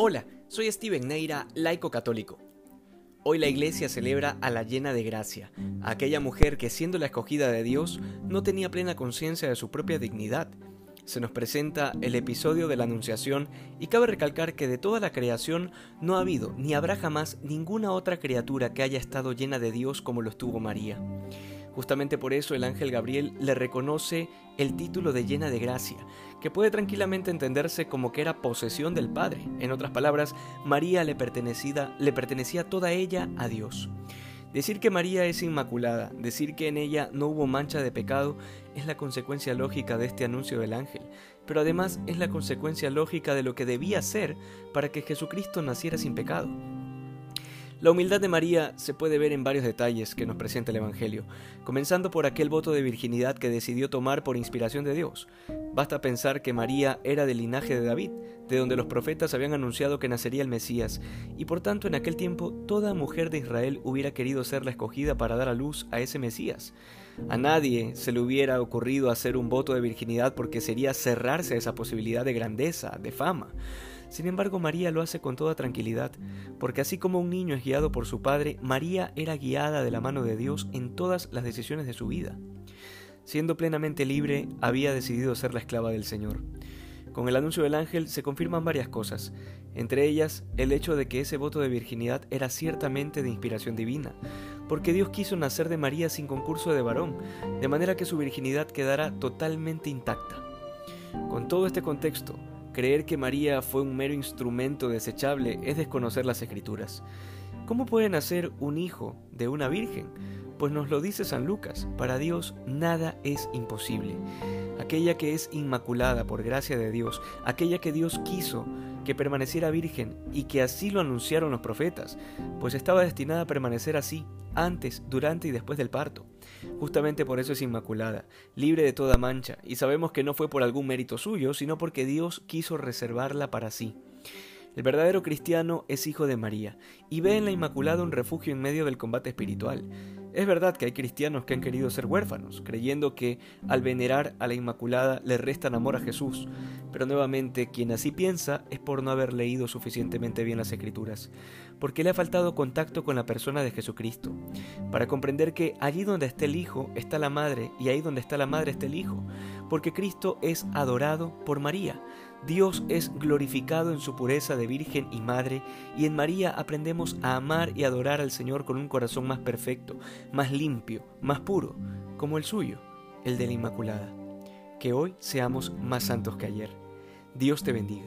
Hola, soy Steven Neira, laico católico. Hoy la iglesia celebra a la llena de gracia, a aquella mujer que siendo la escogida de Dios no tenía plena conciencia de su propia dignidad. Se nos presenta el episodio de la Anunciación y cabe recalcar que de toda la creación no ha habido ni habrá jamás ninguna otra criatura que haya estado llena de Dios como lo estuvo María. Justamente por eso el ángel Gabriel le reconoce el título de llena de gracia, que puede tranquilamente entenderse como que era posesión del Padre. En otras palabras, María le, pertenecía, le pertenecía toda ella a Dios. Decir que María es inmaculada, decir que en ella no hubo mancha de pecado, es la consecuencia lógica de este anuncio del ángel, pero además es la consecuencia lógica de lo que debía ser para que Jesucristo naciera sin pecado. La humildad de María se puede ver en varios detalles que nos presenta el Evangelio, comenzando por aquel voto de virginidad que decidió tomar por inspiración de Dios. Basta pensar que María era del linaje de David, de donde los profetas habían anunciado que nacería el Mesías, y por tanto en aquel tiempo toda mujer de Israel hubiera querido ser la escogida para dar a luz a ese Mesías. A nadie se le hubiera ocurrido hacer un voto de virginidad porque sería cerrarse a esa posibilidad de grandeza, de fama. Sin embargo, María lo hace con toda tranquilidad, porque así como un niño es guiado por su padre, María era guiada de la mano de Dios en todas las decisiones de su vida. Siendo plenamente libre, había decidido ser la esclava del Señor. Con el anuncio del ángel se confirman varias cosas, entre ellas el hecho de que ese voto de virginidad era ciertamente de inspiración divina, porque Dios quiso nacer de María sin concurso de varón, de manera que su virginidad quedara totalmente intacta. Con todo este contexto, Creer que María fue un mero instrumento desechable es desconocer las escrituras. ¿Cómo puede nacer un hijo de una virgen? Pues nos lo dice San Lucas, para Dios nada es imposible. Aquella que es inmaculada por gracia de Dios, aquella que Dios quiso que permaneciera virgen y que así lo anunciaron los profetas, pues estaba destinada a permanecer así antes, durante y después del parto. Justamente por eso es inmaculada, libre de toda mancha, y sabemos que no fue por algún mérito suyo, sino porque Dios quiso reservarla para sí. El verdadero cristiano es hijo de María, y ve en la Inmaculada un refugio en medio del combate espiritual. Es verdad que hay cristianos que han querido ser huérfanos, creyendo que al venerar a la Inmaculada le restan amor a Jesús, pero nuevamente quien así piensa es por no haber leído suficientemente bien las Escrituras, porque le ha faltado contacto con la persona de Jesucristo, para comprender que allí donde está el Hijo está la Madre y ahí donde está la Madre está el Hijo, porque Cristo es adorado por María, Dios es glorificado en su pureza de Virgen y Madre, y en María aprendemos a amar y adorar al Señor con un corazón más perfecto, más limpio, más puro, como el suyo, el de la Inmaculada. Que hoy seamos más santos que ayer. Dios te bendiga.